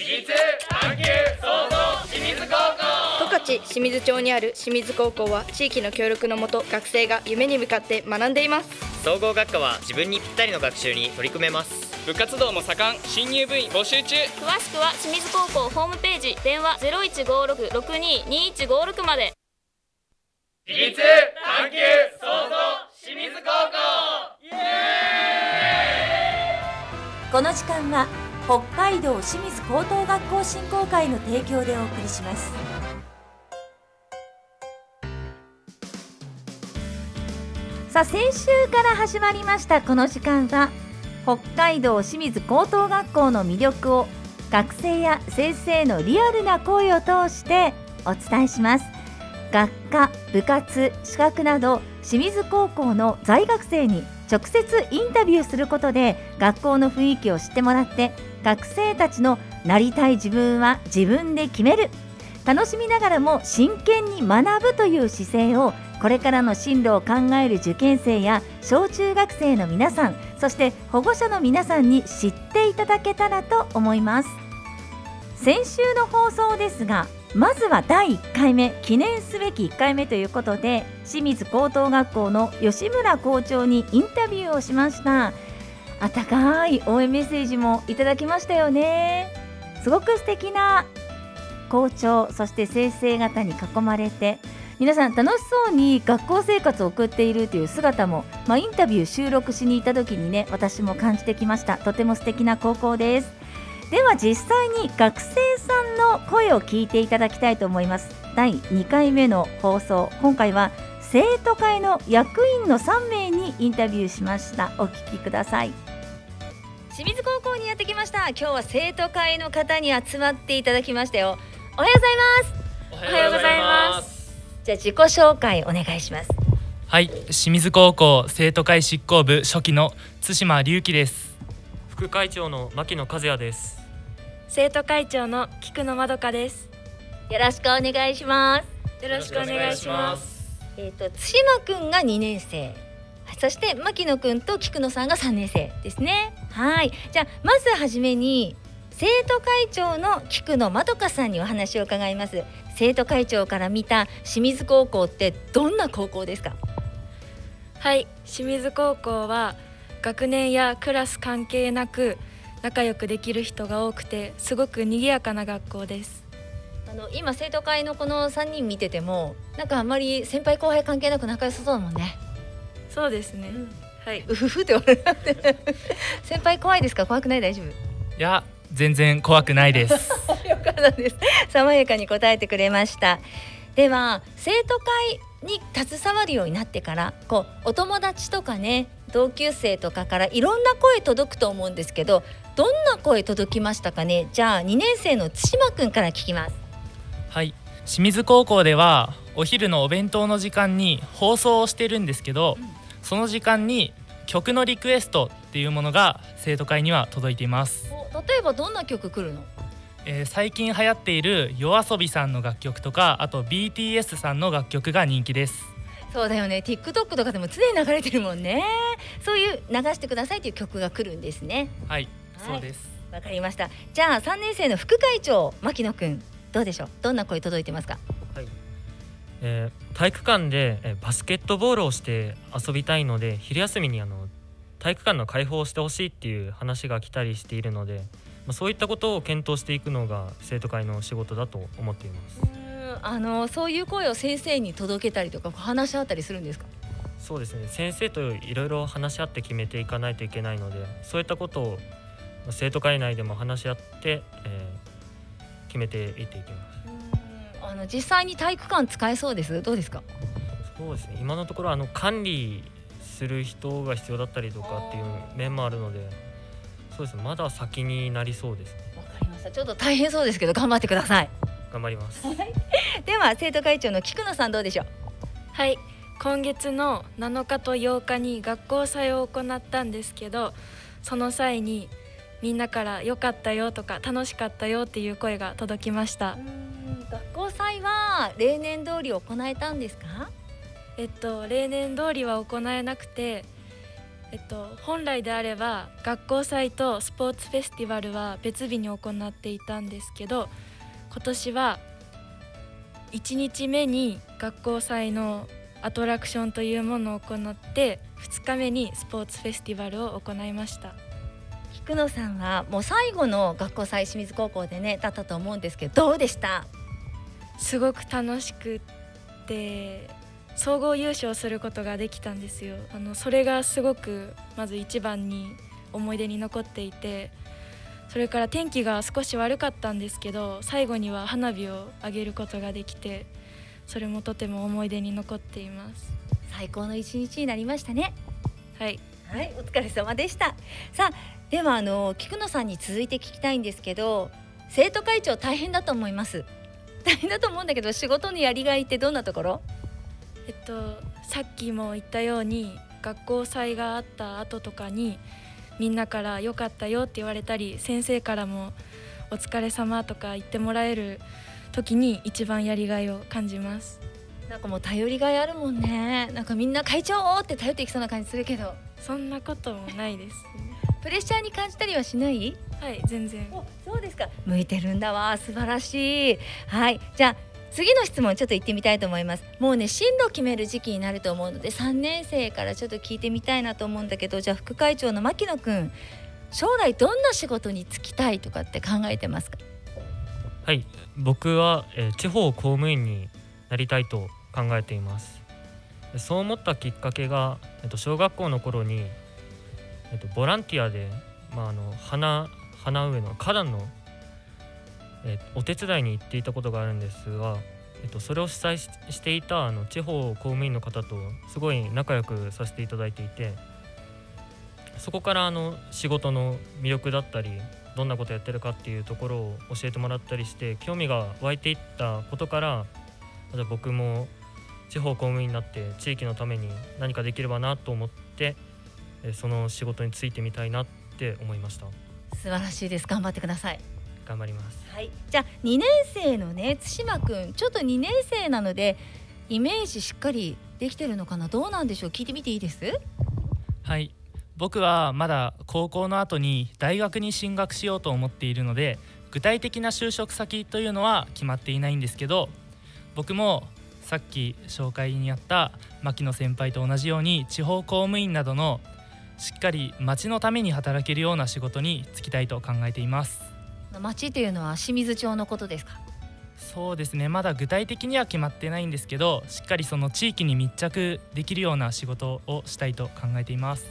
私立探究創造清水高校。十勝清水町にある清水高校は地域の協力のもと学生が夢に向かって学んでいます。総合学科は自分にぴったりの学習に取り組めます。部活動も盛ん。新入部員募集中。詳しくは清水高校ホームページ。電話0156-622156まで。私立探究創造清水高校。イエこの時間は北海道清水高等学校振興会の提供でお送りします。さあ先週から始まりましたこの時間は北海道清水高等学校の魅力を学生や先生のリアルな声を通してお伝えします。学科部活資格など清水高校の在学生に直接インタビューすることで学校の雰囲気を知ってもらって学生たちのなりたい自分は自分で決める。楽しみながらも真剣に学ぶという姿勢をこれからの進路を考える受験生や小中学生の皆さんそして保護者の皆さんに知っていただけたらと思います。先週の放送ですがまずは第1回目記念すべき1回目ということで清水高等学校の吉村校長にインタビューをしました。温かい応援メッセージもいただきましたよね。すごく素敵な校長そして先生方に囲まれて皆さん楽しそうに学校生活を送っているという姿も、まあ、インタビュー収録しに行った時にね私も感じてきました。とても素敵な高校です。では実際に学生さんの声を聞いていただきたいと思います。第2回目の放送今回は生徒会の役員の3名にインタビューしました。お聞きください。清水高校にやってきました。今日は生徒会の方に集まっていただきましたよ。おはようございます。おはようございます。じゃあ自己紹介お願いします。はい、清水高校生徒会執行部初期の津島隆樹です。副会長の牧野和也です。生徒会長の菊野まどかです。よろしくお願いします。よろしくお願いします。えっ、と対馬くんが2年生。そして牧野くんと菊野さんが3年生ですね。はい。じゃあまずはじめに生徒会長の菊野まどかさんにお話を伺います。生徒会長から見た清水高校ってどんな高校ですか？はい。清水高校は学年やクラス関係なく仲良くできる人が多くてすごく賑やかな学校です。あの今生徒会のこの3人見ててもなんかあんまり先輩後輩関係なく仲良さそうだもんね。そうですね、はい、うふふって笑って。先輩怖いですか？怖くない？大丈夫？いや、全然怖くないです。よかったです。爽やかに答えてくれました。では生徒会に携わるようになってからこうお友達とかね同級生とかからいろんな声届くと思うんですけどどんな声届きましたかね？じゃあ2年生の対馬くんから聞きますはい、清水高校ではお昼のお弁当の時間に放送をしてるんですけど、その時間に曲のリクエストっていうものが生徒会には届いています。お例えばどんな曲来るの？えー最近流行っている YOASOBI さんの楽曲とか、あと BTS さんの楽曲が人気です。そうだよね。TikTok とかでも常に流れてるもんね。そういう流してくださいという曲が来るんですね。はい、はい。そうです。わかりました。じゃあ3年生の副会長牧野くんどうでしょう？どんな声届いてますか？えー体育館で、えーバスケットボールをして遊びたいので昼休みにあの体育館の開放をしてほしいっていう話が来たりしているので、まあ、そういったことを検討していくのが生徒会の仕事だと思っています。あのそういう声を先生に届けたりとか話し合ったりするんですか？そうですね。先生といろいろ話し合って決めていかないといけないのでそういったことをまあ生徒会内でも話し合って、えー決めていっていきます。あの実際に体育館使えそうです？どうですか？そうですね。今のところあの管理する人が必要だったりとかっていう面もあるのでそうですね。まだ先になりそうですね。わかりました。ちょっと大変そうですけど頑張ってください頑張ります。では生徒会長の菊野さんどうでしょう？はい。今月の7日と8日に学校祭を行ったんですけどその際にみんなから良かったよとか楽しかったよっていう声が届きました。学校祭は例年通り行えたんですか？えっと例年通りは行えなくてえっと、本来であれば学校祭とスポーツフェスティバルは別日に行っていたんですけど今年は1日目に学校祭のアトラクションというものを行って2日目にスポーツフェスティバルを行いました。菊野さんはもう最後の学校祭清水高校でねだったと思うんですけどどうでした？すごく楽しくって総合優勝することができたんですよ。あのそれがすごくまず一番に思い出に残っていてそれから天気が少し悪かったんですけど最後には花火を上げることができてそれもとても思い出に残っています。最高の一日になりましたね。はい。はいお疲れ様でした。さあではあの菊野さんに続いて聞きたいんですけど生徒会長大変だと思います。大変だと思うんだけど仕事のやりがいってどんなところ？えっとさっきも言ったように学校祭があった後とかにみんなから「良かったよ」って言われたり先生からも「お疲れ様とか言ってもらえる時に一番やりがいを感じます。なんかもう頼りがいあるもんね。なんかみんな会長って頼っていきそうな感じするけど。そんなこともないです。プレッシャーに感じたりはしない？はい全然。おそうですか。向いてるんだわ。素晴らしい。はい。じゃあ次の質問ちょっと行ってみたいと思います。もうね進路決める時期になると思うので3年生からちょっと聞いてみたいなと思うんだけどじゃあ副会長の牧野くん将来どんな仕事に就きたいとかって考えてますか？はい。僕は、えー地方公務員になりたいと考えています。そう思ったきっかけが、えっと、小学校の頃に、えっと、ボランティアで、まあ、あの花花植えの花壇の、えっとお手伝いに行っていたことがあるんですが、えっと、それを主催していたあの地方公務員の方とすごい仲良くさせていただいていてそこからあの仕事の魅力だったりどんなことやってるかっていうところを教えてもらったりして興味が湧いていったことからじゃ僕も地方公務員になって地域のために何かできればなと思ってえその仕事に就いてみたいなって思いました。素晴らしいです。頑張ってください。頑張ります。はい。じゃあ2年生のね対馬くんちょっと2年生なのでイメージしっかりできてるのかな？どうなんでしょう？聞いてみていいです？はい。僕はまだ高校の後に大学に進学しようと思っているので具体的な就職先というのは決まっていないんですけど僕もさっき紹介にあった牧野先輩と同じように地方公務員などのしっかり町のために働けるような仕事に就きたいと考えています町というのは清水町のことですか？そうですね。まだ具体的には決まってないんですけどしっかりその地域に密着できるような仕事をしたいと考えています。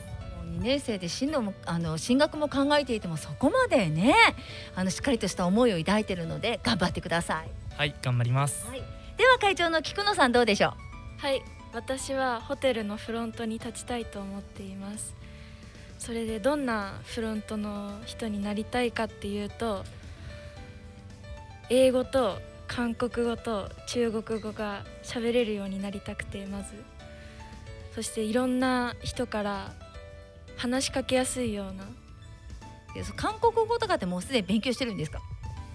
2年生で進路もあの進学も考えていてもそこまでねあのしっかりとした思いを抱いているので頑張ってください、はい頑張ります。はい、では会長の菊野さんどうでしょう？はい。私はホテルのフロントに立ちたいと思っていますそれでどんなフロントの人になりたいかっていうと英語と韓国語と中国語が喋れるようになりたくてまず。そしていろんな人から話しかけやすいような。韓国語とかってもうすでに勉強してるんですか？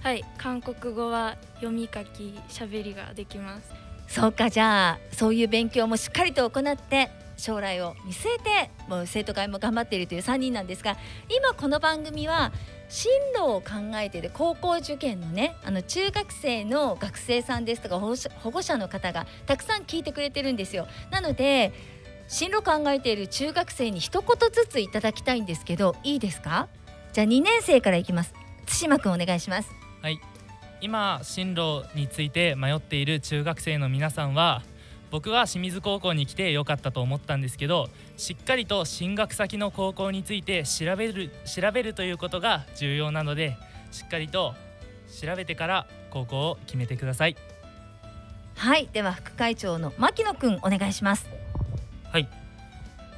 はい韓国語は読み書き喋りができます。そうかじゃあそういう勉強もしっかりと行って将来を見据えてもう生徒会も頑張っているという3人なんですが今この番組は進路を考えている高校受験のねあの中学生の学生さんですとか保護者の方がたくさん聞いてくれてるんですよ。なので進路考えている中学生に一言ずついただきたいんですけどいいですか？じゃあ2年生からいきます。対馬くんお願いします。はい。今進路について迷っている中学生の皆さんは僕は清水高校に来てよかったと思ったんですけどしっかりと進学先の高校について調べる調べるということが重要なのでしっかりと調べてから高校を決めてください。はいでは副会長の牧野くんお願いします。はい。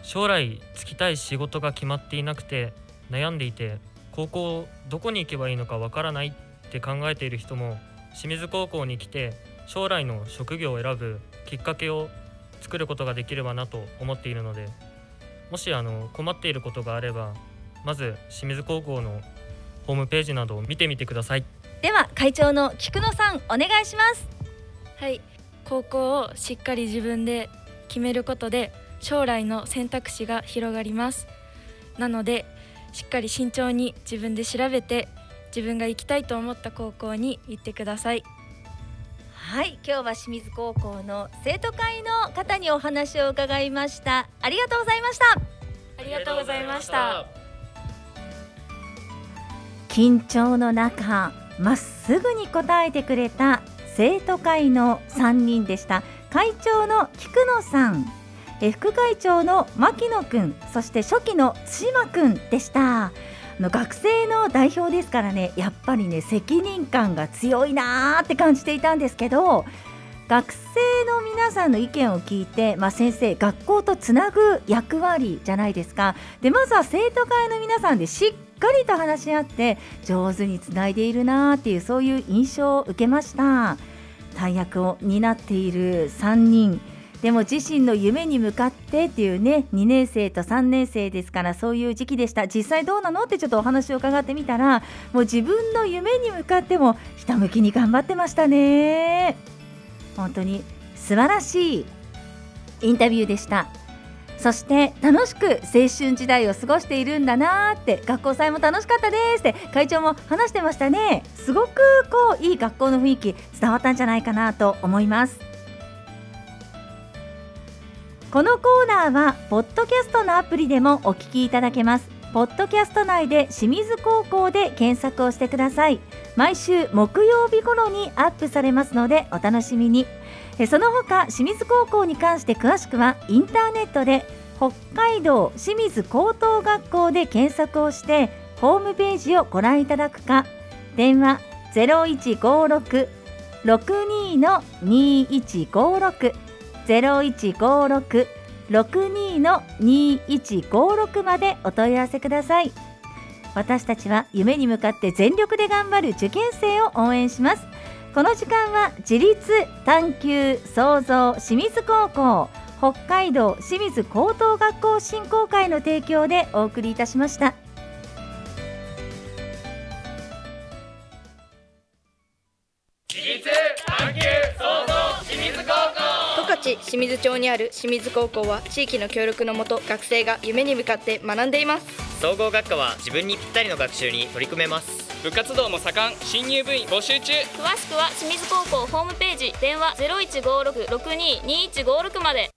将来就きたい仕事が決まっていなくて悩んでいて高校どこに行けばいいのかわからないって考えている人も清水高校に来て将来の職業を選ぶきっかけを作ることができればなと思っているのでもしあの困っていることがあればまず清水高校のホームページなどを見てみてください。では会長の菊野さんお願いします。はい。高校をしっかり自分で決めることで将来の選択肢が広がります。なのでしっかり慎重に自分で調べて自分が行きたいと思った高校に行ってください。はい今日は清水高校の生徒会の方にお話を伺いました。ありがとうございました。ありがとうございました。緊張の中まっすぐに答えてくれた生徒会の3人でした。会長の菊野さん。え副会長の牧野くん。そして初期の対馬くんでしたの学生の代表ですからねやっぱりね責任感が強いなーって感じていたんですけど学生の皆さんの意見を聞いて、まあ、先生学校とつなぐ役割じゃないですか。でまずは生徒会の皆さんでしっかりと話し合って上手につないでいるなーっていうそういう印象を受けました。大役を担っている3人。でも自身の夢に向かってっていうね2年生と3年生ですからそういう時期でした。実際どうなの？ってちょっとお話を伺ってみたらもう自分の夢に向かってもひたむきに頑張ってましたね。本当に素晴らしいインタビューでした。そして楽しく青春時代を過ごしているんだなーって学校祭も楽しかったですって会長も話してましたね。すごくこういい学校の雰囲気伝わったんじゃないかなと思います。このコーナーはポッドキャストのアプリでもお聞きいただけます。ポッドキャスト内で清水高校で検索をしてください。毎週木曜日頃にアップされますのでお楽しみに。えその他清水高校に関して詳しくはインターネットで北海道清水高等学校で検索をしてホームページをご覧いただくか。電話0156-62-2156までお問い合わせください。私たちは夢に向かって全力で頑張る受験生を応援します。この時間は自立探求創造清水高校北海道清水高等学校振興会の提供でお送りいたしました。清水町にある清水高校は地域の協力のもと学生が夢に向かって学んでいます。総合学科は自分にぴったりの学習に取り組めます。部活動も盛ん。新入部員募集中。詳しくは清水高校ホームページ。電話0156-622156まで